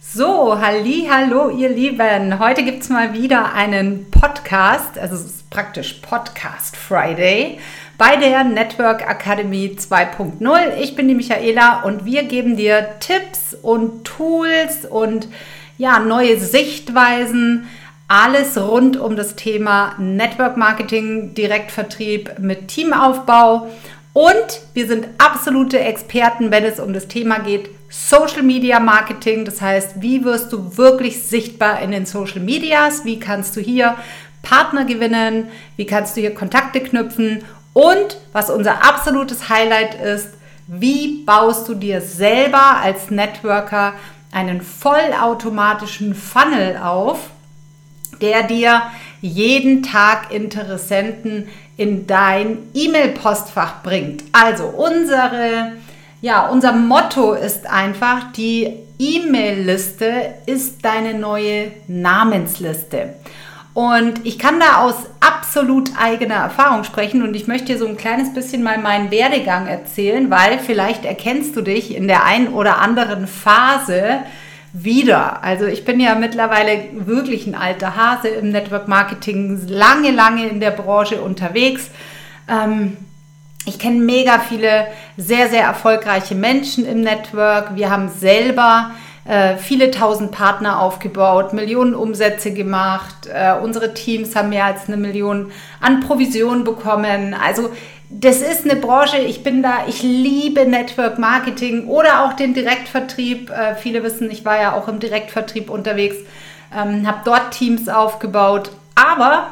So, halli, hallo ihr Lieben. Heute gibt es mal wieder einen Podcast, also es ist praktisch Podcast Friday bei der Network Academy 2.0. Ich bin die Michaela und wir geben dir Tipps und Tools und ja, neue Sichtweisen, alles rund um das Thema Network Marketing, Direktvertrieb mit Teamaufbau und wir sind absolute Experten, wenn es um das Thema geht, Social Media Marketing. Das heißt, wie wirst du wirklich sichtbar in den Social Medias? Wie kannst du hier Partner gewinnen? Wie kannst du hier Kontakte knüpfen? Und was unser absolutes Highlight ist, wie baust du dir selber als Networker einen vollautomatischen Funnel auf, der dir jeden Tag Interessenten in dein E-Mail-Postfach bringt. Also unsere, ja, unser Motto ist einfach, die E-Mail-Liste ist deine neue Namensliste. Und ich kann da aus absolut eigener Erfahrung sprechen und ich möchte dir so ein kleines bisschen mal meinen Werdegang erzählen, weil vielleicht erkennst du dich in der einen oder anderen Phase wieder. Also ich bin ja mittlerweile wirklich ein alter Hase im Network Marketing, lange, lange in der Branche unterwegs. Ähm, ich kenne mega viele sehr, sehr erfolgreiche Menschen im Network. Wir haben selber äh, viele tausend Partner aufgebaut, Millionen Umsätze gemacht. Äh, unsere Teams haben mehr als eine Million an Provision bekommen. Also das ist eine Branche, ich bin da, ich liebe Network Marketing oder auch den Direktvertrieb. Äh, viele wissen, ich war ja auch im Direktvertrieb unterwegs, ähm, habe dort Teams aufgebaut. Aber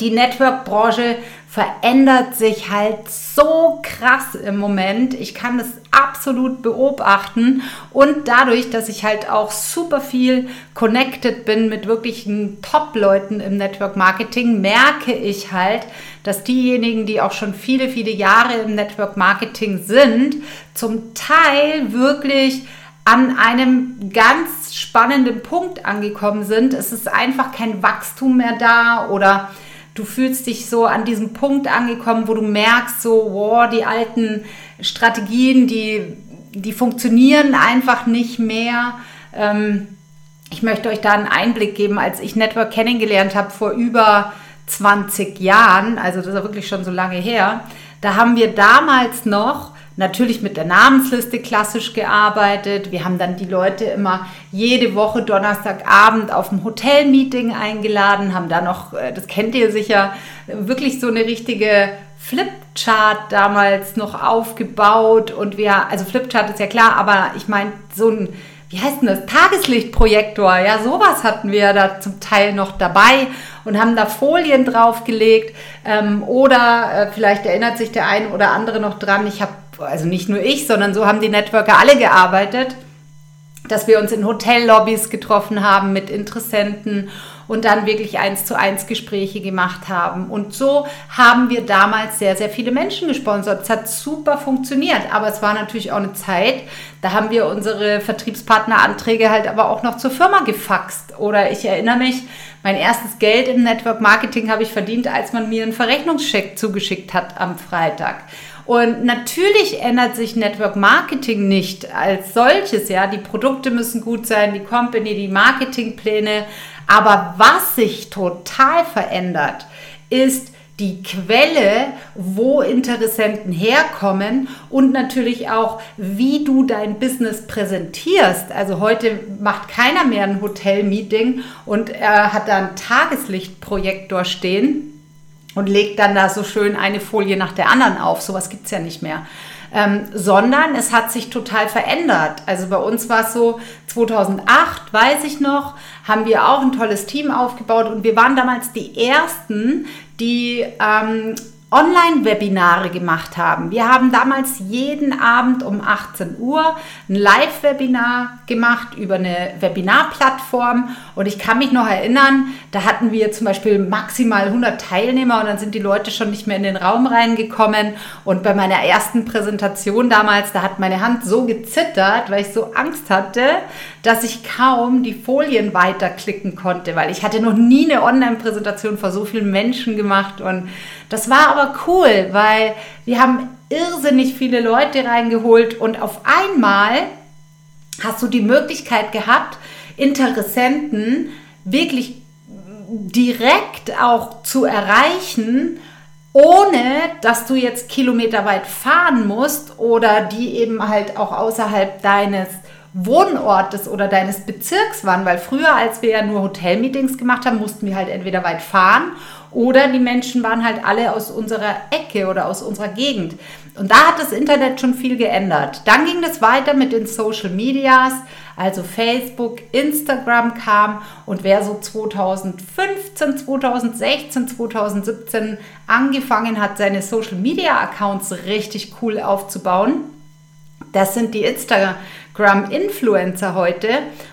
die Network-Branche verändert sich halt so krass im Moment. Ich kann das absolut beobachten und dadurch, dass ich halt auch super viel connected bin mit wirklichen Top-Leuten im Network Marketing, merke ich halt, dass diejenigen, die auch schon viele, viele Jahre im Network Marketing sind, zum Teil wirklich an einem ganz spannenden Punkt angekommen sind. Es ist einfach kein Wachstum mehr da oder du fühlst dich so an diesem Punkt angekommen, wo du merkst, so, wow, die alten Strategien, die, die funktionieren einfach nicht mehr. Ähm, ich möchte euch da einen Einblick geben, als ich Network kennengelernt habe vor über 20 Jahren, also das ist wirklich schon so lange her, da haben wir damals noch natürlich mit der Namensliste klassisch gearbeitet. Wir haben dann die Leute immer jede Woche Donnerstagabend auf ein Hotelmeeting eingeladen, haben da noch, äh, das kennt ihr sicher, wirklich so eine richtige Flipchart damals noch aufgebaut und wir, also Flipchart ist ja klar, aber ich meine so ein wie heißt denn das, Tageslichtprojektor, ja, sowas hatten wir da zum Teil noch dabei und haben da Folien draufgelegt. Ähm, oder äh, vielleicht erinnert sich der eine oder andere noch dran, ich habe also nicht nur ich, sondern so haben die Networker alle gearbeitet, dass wir uns in Hotellobbys getroffen haben mit Interessenten und dann wirklich eins zu eins Gespräche gemacht haben. Und so haben wir damals sehr, sehr viele Menschen gesponsert. Es hat super funktioniert, aber es war natürlich auch eine Zeit, da haben wir unsere Vertriebspartneranträge halt aber auch noch zur Firma gefaxt. Oder ich erinnere mich, mein erstes Geld im Network Marketing habe ich verdient, als man mir einen Verrechnungscheck zugeschickt hat am Freitag. Und natürlich ändert sich Network Marketing nicht als solches. Ja, die Produkte müssen gut sein, die Company, die Marketingpläne. Aber was sich total verändert, ist die Quelle, wo Interessenten herkommen und natürlich auch, wie du dein Business präsentierst. Also heute macht keiner mehr ein Hotel-Meeting und er hat da einen Tageslichtprojektor stehen und legt dann da so schön eine Folie nach der anderen auf. Sowas gibt es ja nicht mehr. Ähm, sondern es hat sich total verändert. Also bei uns war es so, 2008, weiß ich noch, haben wir auch ein tolles Team aufgebaut und wir waren damals die Ersten, die ähm, Online-Webinare gemacht haben. Wir haben damals jeden Abend um 18 Uhr ein Live-Webinar gemacht über eine Webinarplattform und ich kann mich noch erinnern, da hatten wir zum Beispiel maximal 100 Teilnehmer und dann sind die Leute schon nicht mehr in den Raum reingekommen und bei meiner ersten Präsentation damals, da hat meine Hand so gezittert, weil ich so Angst hatte, dass ich kaum die Folien weiterklicken konnte, weil ich hatte noch nie eine Online-Präsentation vor so vielen Menschen gemacht. Und das war aber cool, weil wir haben irrsinnig viele Leute reingeholt und auf einmal hast du die Möglichkeit gehabt, Interessenten wirklich direkt auch zu erreichen, ohne dass du jetzt kilometerweit fahren musst oder die eben halt auch außerhalb deines Wohnortes oder deines Bezirks waren, weil früher, als wir ja nur Hotelmeetings gemacht haben, mussten wir halt entweder weit fahren oder die Menschen waren halt alle aus unserer Ecke oder aus unserer Gegend. Und da hat das Internet schon viel geändert. Dann ging es weiter mit den Social Medias, also Facebook, Instagram kam und wer so 2015, 2016, 2017 angefangen hat, seine Social Media Accounts richtig cool aufzubauen, das sind die Instagram-Influencer heute.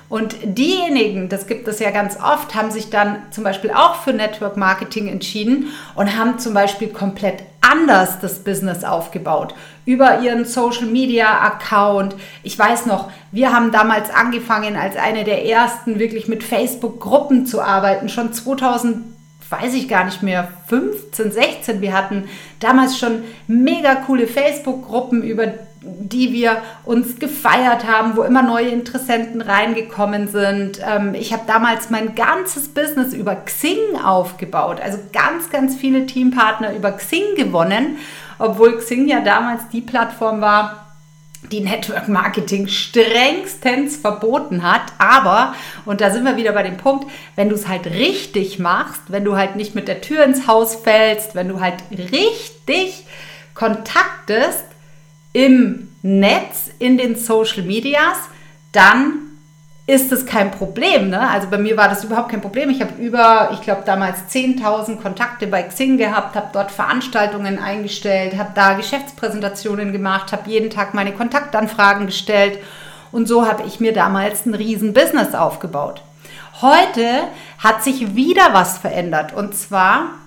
Und diejenigen, das gibt es ja ganz oft, haben sich dann zum Beispiel auch für Network Marketing entschieden und haben zum Beispiel komplett anders das Business aufgebaut. Über ihren Social Media Account. Ich weiß noch, wir haben damals angefangen, als eine der ersten wirklich mit Facebook-Gruppen zu arbeiten. Schon 2000 weiß ich gar nicht mehr, 15, 16. Wir hatten damals schon mega coole Facebook-Gruppen, über die wir uns gefeiert haben, wo immer neue Interessenten reingekommen sind. Ähm, ich habe damals mein ganzes Business über Xing aufgebaut, also ganz, ganz viele Teampartner über Xing gewonnen, obwohl Xing ja damals die Plattform war, die Network Marketing strengstens verboten hat. Aber, und da sind wir wieder bei dem Punkt, wenn du es halt richtig machst, wenn du halt nicht mit der Tür ins Haus fällst, wenn du halt richtig kontaktest, im Netz, in den Social Medias, dann ist es kein Problem. Ne? Also bei mir war das überhaupt kein Problem. Ich habe über, ich glaube damals 10.000 Kontakte bei Xing gehabt, habe dort Veranstaltungen eingestellt, habe da Geschäftspräsentationen gemacht, habe jeden Tag meine Kontaktanfragen gestellt und so habe ich mir damals ein riesen Business aufgebaut. Heute hat sich wieder was verändert und zwar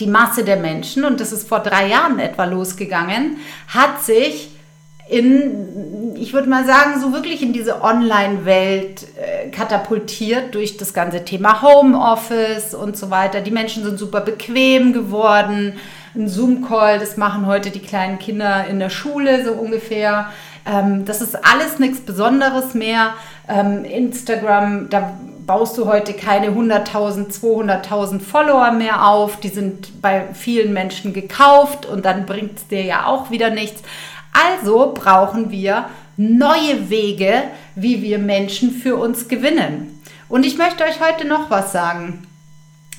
die Masse der Menschen, und das ist vor drei Jahren etwa losgegangen, hat sich in, ich würde mal sagen, so wirklich in diese Online-Welt äh, katapultiert durch das ganze Thema Homeoffice und so weiter. Die Menschen sind super bequem geworden. Ein Zoom-Call, das machen heute die kleinen Kinder in der Schule so ungefähr. Ähm, das ist alles nichts Besonderes mehr. Ähm, Instagram, da baust du heute keine 100.000, 200.000 Follower mehr auf. Die sind bei vielen Menschen gekauft und dann bringt es dir ja auch wieder nichts. Also brauchen wir neue Wege, wie wir Menschen für uns gewinnen. Und ich möchte euch heute noch was sagen.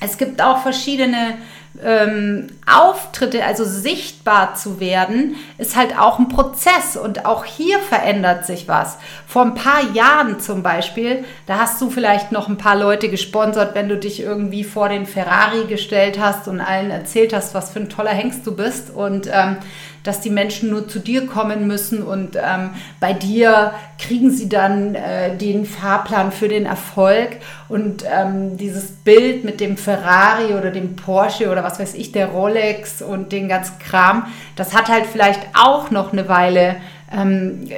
Es gibt auch verschiedene ähm, Auftritte, also sichtbar zu werden, ist halt auch ein Prozess und auch hier verändert sich was. Vor ein paar Jahren zum Beispiel, da hast du vielleicht noch ein paar Leute gesponsert, wenn du dich irgendwie vor den Ferrari gestellt hast und allen erzählt hast, was für ein toller Hengst du bist und ähm, dass die Menschen nur zu dir kommen müssen und ähm, bei dir kriegen sie dann äh, den Fahrplan für den Erfolg und ähm, dieses Bild mit dem Ferrari oder dem Porsche oder was weiß ich, der Rolex und den ganzen Kram, das hat halt vielleicht auch noch eine Weile ähm,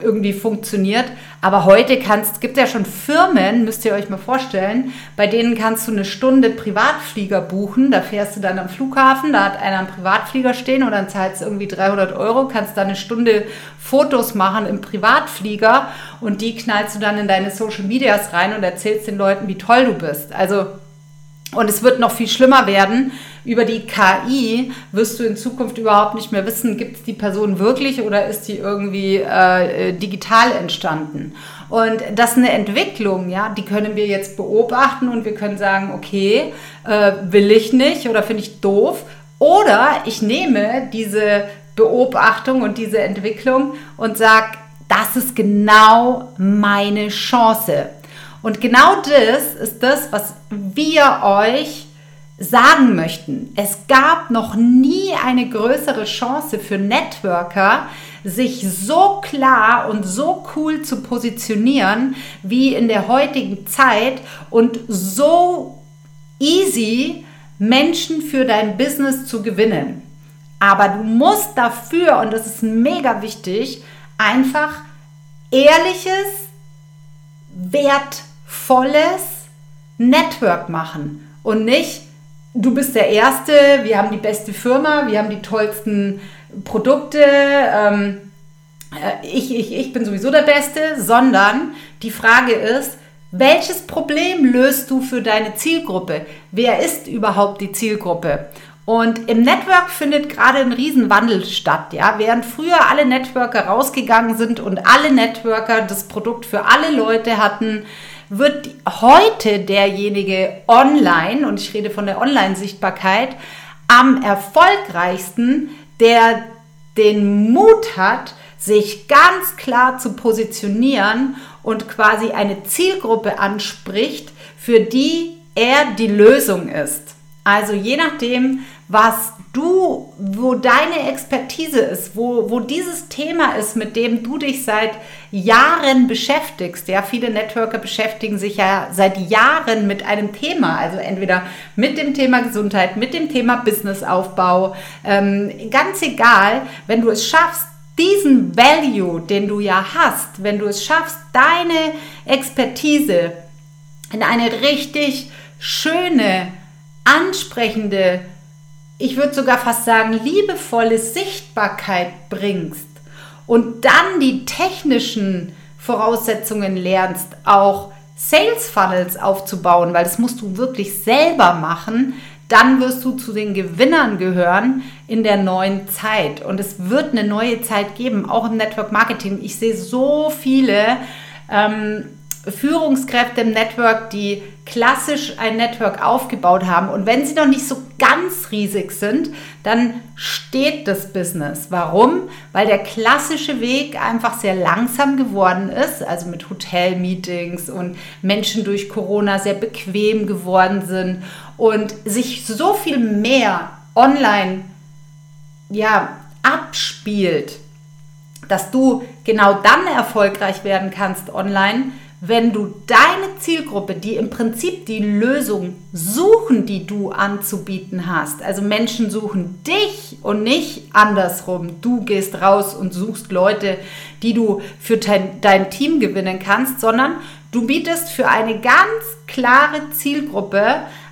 irgendwie funktioniert. Aber heute kannst, gibt ja schon Firmen, müsst ihr euch mal vorstellen, bei denen kannst du eine Stunde Privatflieger buchen. Da fährst du dann am Flughafen, da hat einer einen Privatflieger stehen und dann zahlst du irgendwie 300 Euro, kannst da eine Stunde Fotos machen im Privatflieger und die knallst du dann in deine Social Medias rein und erzählst den Leuten, wie toll du bist. Also und es wird noch viel schlimmer werden. Über die KI wirst du in Zukunft überhaupt nicht mehr wissen, gibt es die Person wirklich oder ist die irgendwie äh, digital entstanden. Und das ist eine Entwicklung, ja, die können wir jetzt beobachten und wir können sagen, okay, äh, will ich nicht oder finde ich doof. Oder ich nehme diese Beobachtung und diese Entwicklung und sage, das ist genau meine Chance. Und genau das ist das, was wir euch sagen möchten. Es gab noch nie eine größere Chance für Networker, sich so klar und so cool zu positionieren wie in der heutigen Zeit und so easy Menschen für dein Business zu gewinnen. Aber du musst dafür, und das ist mega wichtig, einfach ehrliches, wert volles Network machen und nicht, du bist der Erste, wir haben die beste Firma, wir haben die tollsten Produkte, ähm, äh, ich, ich, ich bin sowieso der Beste, sondern die Frage ist, welches Problem löst du für deine Zielgruppe? Wer ist überhaupt die Zielgruppe? Und im Network findet gerade ein Riesenwandel statt. Ja? Während früher alle Networker rausgegangen sind und alle Networker das Produkt für alle Leute hatten, wird heute derjenige online, und ich rede von der Online-Sichtbarkeit, am erfolgreichsten, der den Mut hat, sich ganz klar zu positionieren und quasi eine Zielgruppe anspricht, für die er die Lösung ist. Also je nachdem, was du, wo deine Expertise ist, wo, wo dieses Thema ist, mit dem du dich seit Jahren beschäftigst. Ja, viele Networker beschäftigen sich ja seit Jahren mit einem Thema, also entweder mit dem Thema Gesundheit, mit dem Thema Businessaufbau. Ähm, ganz egal, wenn du es schaffst, diesen Value, den du ja hast, wenn du es schaffst, deine Expertise in eine richtig schöne, ansprechende, ich würde sogar fast sagen, liebevolle Sichtbarkeit bringst und dann die technischen Voraussetzungen lernst, auch Sales Funnels aufzubauen, weil das musst du wirklich selber machen, dann wirst du zu den Gewinnern gehören in der neuen Zeit. Und es wird eine neue Zeit geben, auch im Network Marketing. Ich sehe so viele ähm, Führungskräfte im Network, die klassisch ein Network aufgebaut haben. Und wenn sie noch nicht so ganz riesig sind, dann steht das Business. Warum? Weil der klassische Weg einfach sehr langsam geworden ist, also mit Hotelmeetings und Menschen durch Corona sehr bequem geworden sind und sich so viel mehr online ja, abspielt, dass du genau dann erfolgreich werden kannst online, wenn du deine Zielgruppe, die im Prinzip die Lösung suchen, die du anzubieten hast, also Menschen suchen dich und nicht andersrum, du gehst raus und suchst Leute, die du für dein, dein Team gewinnen kannst, sondern du bietest für eine ganz klare Zielgruppe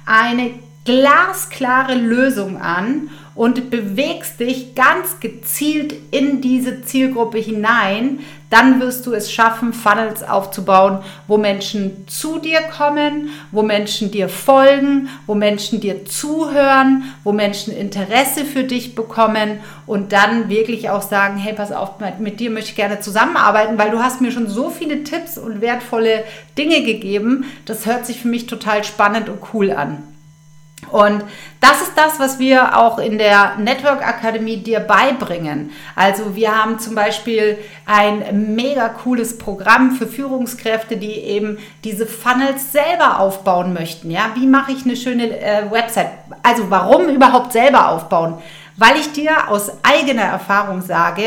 eine glasklare Lösung an und bewegst dich ganz gezielt in diese Zielgruppe hinein, dann wirst du es schaffen, Funnels aufzubauen, wo Menschen zu dir kommen, wo Menschen dir folgen, wo Menschen dir zuhören, wo Menschen Interesse für dich bekommen und dann wirklich auch sagen, hey, pass auf, mit dir möchte ich gerne zusammenarbeiten, weil du hast mir schon so viele Tipps und wertvolle Dinge gegeben. Das hört sich für mich total spannend und cool an. Und das ist das, was wir auch in der Network Akademie dir beibringen. Also wir haben zum Beispiel ein mega cooles Programm für Führungskräfte, die eben diese Funnels selber aufbauen möchten. Ja, wie mache ich eine schöne äh, Website? Also warum überhaupt selber aufbauen? Weil ich dir aus eigener Erfahrung sage,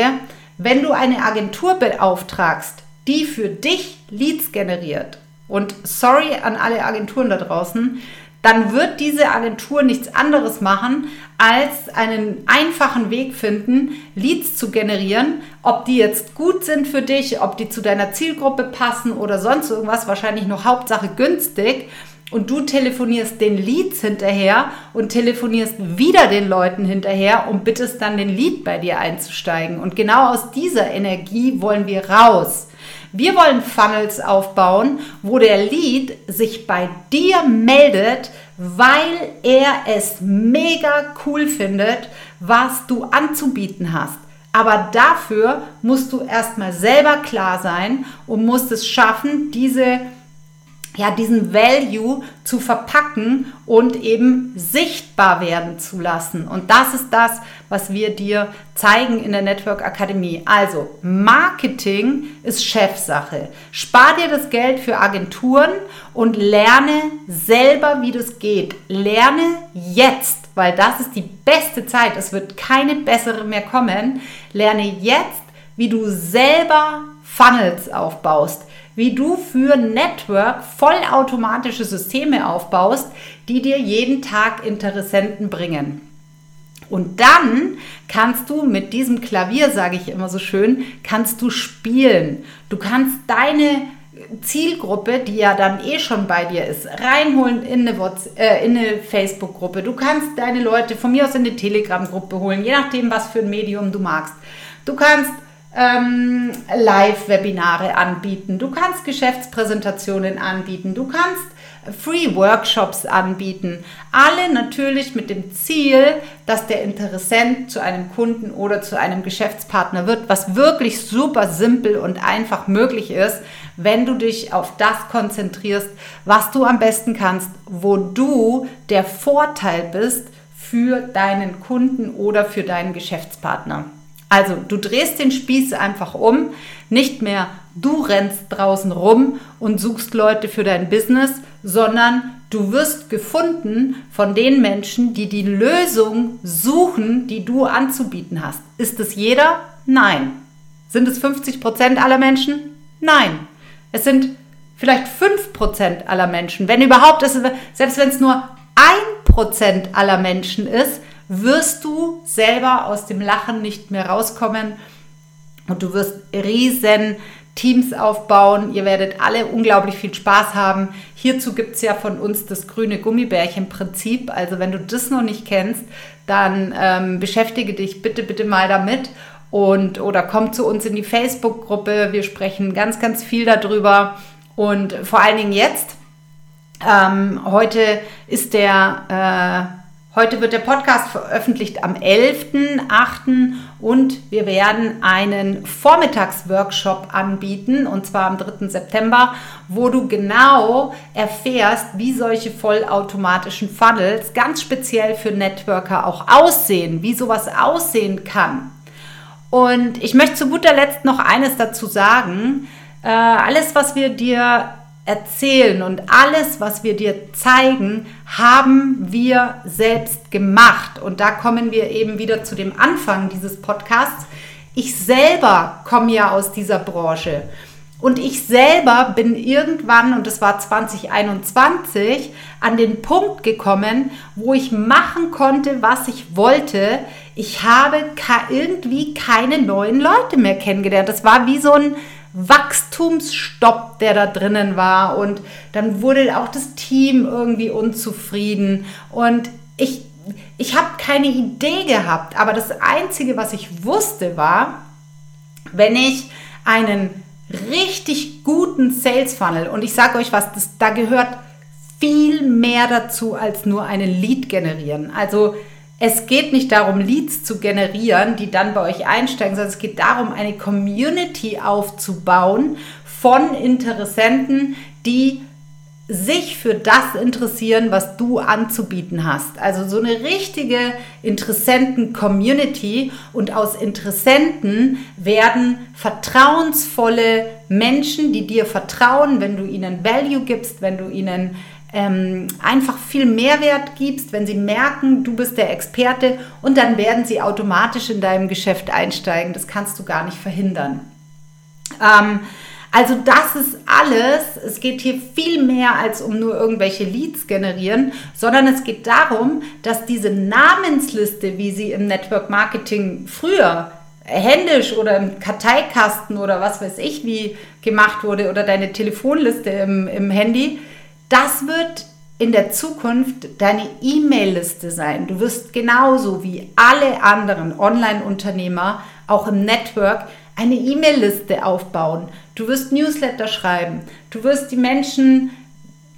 wenn du eine Agentur beauftragst, die für dich Leads generiert, und sorry an alle Agenturen da draußen, dann wird diese Agentur nichts anderes machen, als einen einfachen Weg finden, Leads zu generieren. Ob die jetzt gut sind für dich, ob die zu deiner Zielgruppe passen oder sonst irgendwas, wahrscheinlich noch Hauptsache günstig. Und du telefonierst den Leads hinterher und telefonierst wieder den Leuten hinterher und bittest dann den Lead bei dir einzusteigen. Und genau aus dieser Energie wollen wir raus. Wir wollen Funnels aufbauen, wo der Lead sich bei dir meldet, weil er es mega cool findet, was du anzubieten hast. Aber dafür musst du erstmal selber klar sein und musst es schaffen, diese ja, diesen Value zu verpacken und eben sichtbar werden zu lassen. Und das ist das, was wir dir zeigen in der Network Akademie. Also, Marketing ist Chefsache. Spar dir das Geld für Agenturen und lerne selber, wie das geht. Lerne jetzt, weil das ist die beste Zeit. Es wird keine bessere mehr kommen. Lerne jetzt, wie du selber Funnels aufbaust wie du für Network vollautomatische Systeme aufbaust, die dir jeden Tag Interessenten bringen. Und dann kannst du mit diesem Klavier, sage ich immer so schön, kannst du spielen. Du kannst deine Zielgruppe, die ja dann eh schon bei dir ist, reinholen in eine, äh, eine Facebook-Gruppe. Du kannst deine Leute von mir aus in eine Telegram-Gruppe holen, je nachdem, was für ein Medium du magst. Du kannst ähm, Live-Webinare anbieten, du kannst Geschäftspräsentationen anbieten, du kannst Free-Workshops anbieten. Alle natürlich mit dem Ziel, dass der Interessent zu einem Kunden oder zu einem Geschäftspartner wird, was wirklich super simpel und einfach möglich ist, wenn du dich auf das konzentrierst, was du am besten kannst, wo du der Vorteil bist für deinen Kunden oder für deinen Geschäftspartner. Also du drehst den Spieß einfach um, nicht mehr du rennst draußen rum und suchst Leute für dein Business, sondern du wirst gefunden von den Menschen, die die Lösung suchen, die du anzubieten hast. Ist es jeder? Nein. Sind es 50 Prozent aller Menschen? Nein. Es sind vielleicht 5 Prozent aller Menschen. Wenn überhaupt, selbst wenn es nur 1 Prozent aller Menschen ist, wirst du selber aus dem Lachen nicht mehr rauskommen und du wirst riesen Teams aufbauen. Ihr werdet alle unglaublich viel Spaß haben. Hierzu gibt es ja von uns das grüne Gummibärchen-Prinzip. Also wenn du das noch nicht kennst, dann ähm, beschäftige dich bitte, bitte mal damit und oder komm zu uns in die Facebook-Gruppe. Wir sprechen ganz, ganz viel darüber. Und vor allen Dingen jetzt, ähm, heute ist der äh, Heute wird der Podcast veröffentlicht am 11.8. und wir werden einen Vormittagsworkshop anbieten und zwar am 3. September, wo du genau erfährst, wie solche vollautomatischen Funnels ganz speziell für Networker auch aussehen, wie sowas aussehen kann. Und ich möchte zu guter Letzt noch eines dazu sagen. Äh, alles, was wir dir erzählen und alles, was wir dir zeigen, haben wir selbst gemacht. Und da kommen wir eben wieder zu dem Anfang dieses Podcasts. Ich selber komme ja aus dieser Branche. Und ich selber bin irgendwann, und das war 2021, an den Punkt gekommen, wo ich machen konnte, was ich wollte. Ich habe irgendwie keine neuen Leute mehr kennengelernt. Das war wie so ein Wachstumsstopp, der da drinnen war. Und dann wurde auch das Team irgendwie unzufrieden. Und ich, ich habe keine Idee gehabt. Aber das Einzige, was ich wusste, war, wenn ich einen richtig guten Sales Funnel, und ich sage euch was, das, da gehört viel mehr dazu, als nur einen Lead generieren. Also es geht nicht darum, Leads zu generieren, die dann bei euch einsteigen, sondern es geht darum, eine Community aufzubauen von Interessenten, die sich für das interessieren, was du anzubieten hast. Also so eine richtige Interessenten-Community und aus Interessenten werden vertrauensvolle Menschen, die dir vertrauen, wenn du ihnen Value gibst, wenn du ihnen ähm, einfach viel Mehrwert gibst, wenn sie merken, du bist der Experte und dann werden sie automatisch in deinem Geschäft einsteigen. Das kannst du gar nicht verhindern. Ähm, also das ist alles. Es geht hier viel mehr als um nur irgendwelche Leads generieren, sondern es geht darum, dass diese Namensliste, wie sie im Network Marketing früher händisch oder im Karteikasten oder was weiß ich wie gemacht wurde oder deine Telefonliste im, im Handy, das wird in der Zukunft deine E-Mail-Liste sein. Du wirst genauso wie alle anderen Online-Unternehmer auch im Network eine E-Mail-Liste aufbauen. Du wirst Newsletter schreiben. Du wirst die Menschen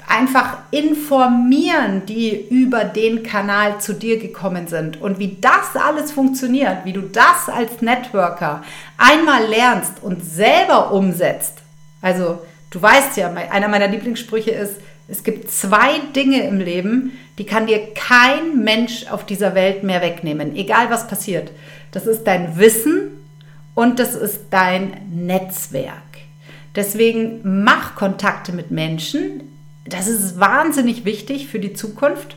einfach informieren, die über den Kanal zu dir gekommen sind. Und wie das alles funktioniert, wie du das als Networker einmal lernst und selber umsetzt. Also du weißt ja, einer meiner Lieblingssprüche ist, es gibt zwei Dinge im Leben, die kann dir kein Mensch auf dieser Welt mehr wegnehmen, egal was passiert. Das ist dein Wissen und das ist dein Netzwerk. Deswegen mach Kontakte mit Menschen. Das ist wahnsinnig wichtig für die Zukunft.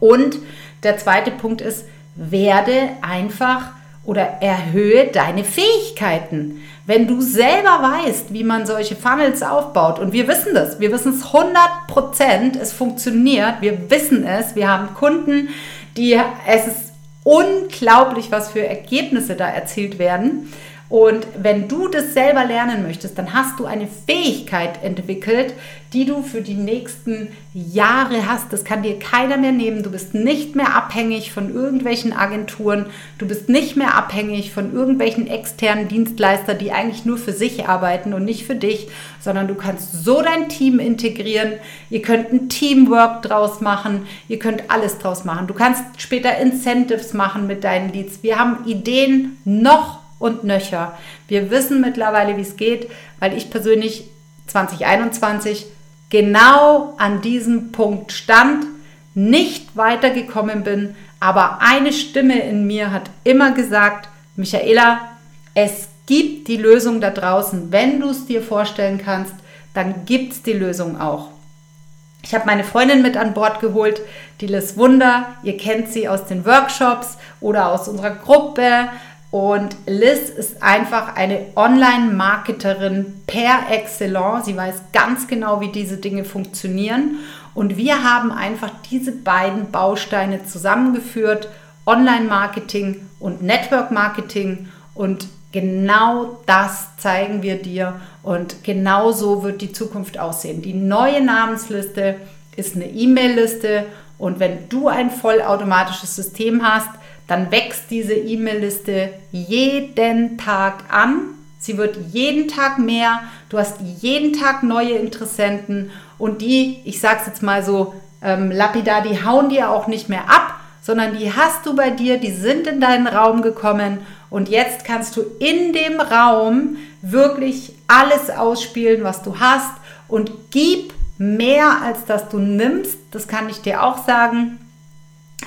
Und der zweite Punkt ist, werde einfach oder erhöhe deine Fähigkeiten. Wenn du selber weißt, wie man solche Funnels aufbaut, und wir wissen das, wir wissen es 100 Prozent, es funktioniert, wir wissen es, wir haben Kunden, die, es ist unglaublich, was für Ergebnisse da erzielt werden. Und wenn du das selber lernen möchtest, dann hast du eine Fähigkeit entwickelt, die du für die nächsten Jahre hast. Das kann dir keiner mehr nehmen. Du bist nicht mehr abhängig von irgendwelchen Agenturen. Du bist nicht mehr abhängig von irgendwelchen externen Dienstleistern, die eigentlich nur für sich arbeiten und nicht für dich, sondern du kannst so dein Team integrieren. Ihr könnt ein Teamwork draus machen. Ihr könnt alles draus machen. Du kannst später Incentives machen mit deinen Leads. Wir haben Ideen noch und nöcher. Wir wissen mittlerweile, wie es geht, weil ich persönlich 2021 genau an diesem Punkt stand, nicht weitergekommen bin, aber eine Stimme in mir hat immer gesagt, Michaela, es gibt die Lösung da draußen. Wenn du es dir vorstellen kannst, dann gibt es die Lösung auch. Ich habe meine Freundin mit an Bord geholt, die Liz Wunder. Ihr kennt sie aus den Workshops oder aus unserer Gruppe. Und Liz ist einfach eine Online-Marketerin per excellence. Sie weiß ganz genau, wie diese Dinge funktionieren. Und wir haben einfach diese beiden Bausteine zusammengeführt, Online-Marketing und Network-Marketing. Und genau das zeigen wir dir. Und genau so wird die Zukunft aussehen. Die neue Namensliste ist eine E-Mail-Liste. Und wenn du ein vollautomatisches System hast, dann wächst diese E-Mail-Liste jeden Tag an. Sie wird jeden Tag mehr. Du hast jeden Tag neue Interessenten und die, ich sage es jetzt mal so ähm, lapidar, die hauen dir auch nicht mehr ab, sondern die hast du bei dir, die sind in deinen Raum gekommen und jetzt kannst du in dem Raum wirklich alles ausspielen, was du hast und gib mehr, als dass du nimmst. Das kann ich dir auch sagen.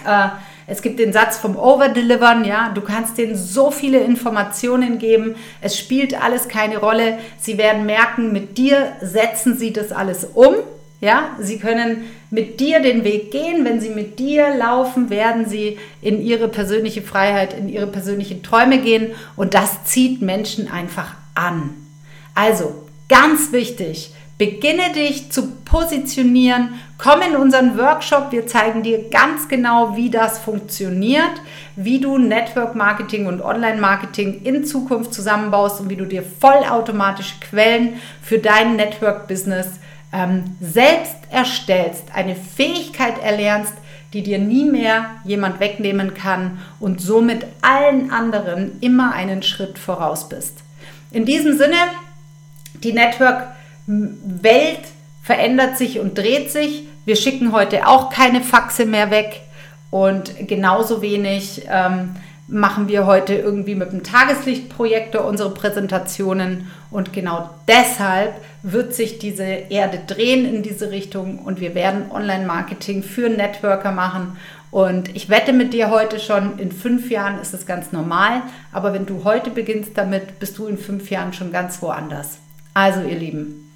Äh, es gibt den Satz vom Overdelivern, ja, du kannst denen so viele Informationen geben, es spielt alles keine Rolle. Sie werden merken, mit dir setzen sie das alles um, ja, sie können mit dir den Weg gehen. Wenn sie mit dir laufen, werden sie in ihre persönliche Freiheit, in ihre persönlichen Träume gehen und das zieht Menschen einfach an. Also, ganz wichtig, Beginne dich zu positionieren. Komm in unseren Workshop. Wir zeigen dir ganz genau, wie das funktioniert, wie du Network Marketing und Online Marketing in Zukunft zusammenbaust und wie du dir vollautomatische Quellen für dein Network Business ähm, selbst erstellst, eine Fähigkeit erlernst, die dir nie mehr jemand wegnehmen kann und somit allen anderen immer einen Schritt voraus bist. In diesem Sinne, die Network Welt verändert sich und dreht sich. Wir schicken heute auch keine Faxe mehr weg. Und genauso wenig ähm, machen wir heute irgendwie mit dem Tageslichtprojektor unsere Präsentationen. Und genau deshalb wird sich diese Erde drehen in diese Richtung. Und wir werden Online-Marketing für Networker machen. Und ich wette mit dir heute schon, in fünf Jahren ist es ganz normal, aber wenn du heute beginnst damit, bist du in fünf Jahren schon ganz woanders. Also ihr Lieben,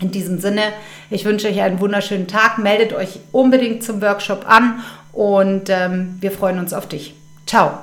in diesem Sinne, ich wünsche euch einen wunderschönen Tag. Meldet euch unbedingt zum Workshop an und ähm, wir freuen uns auf dich. Ciao.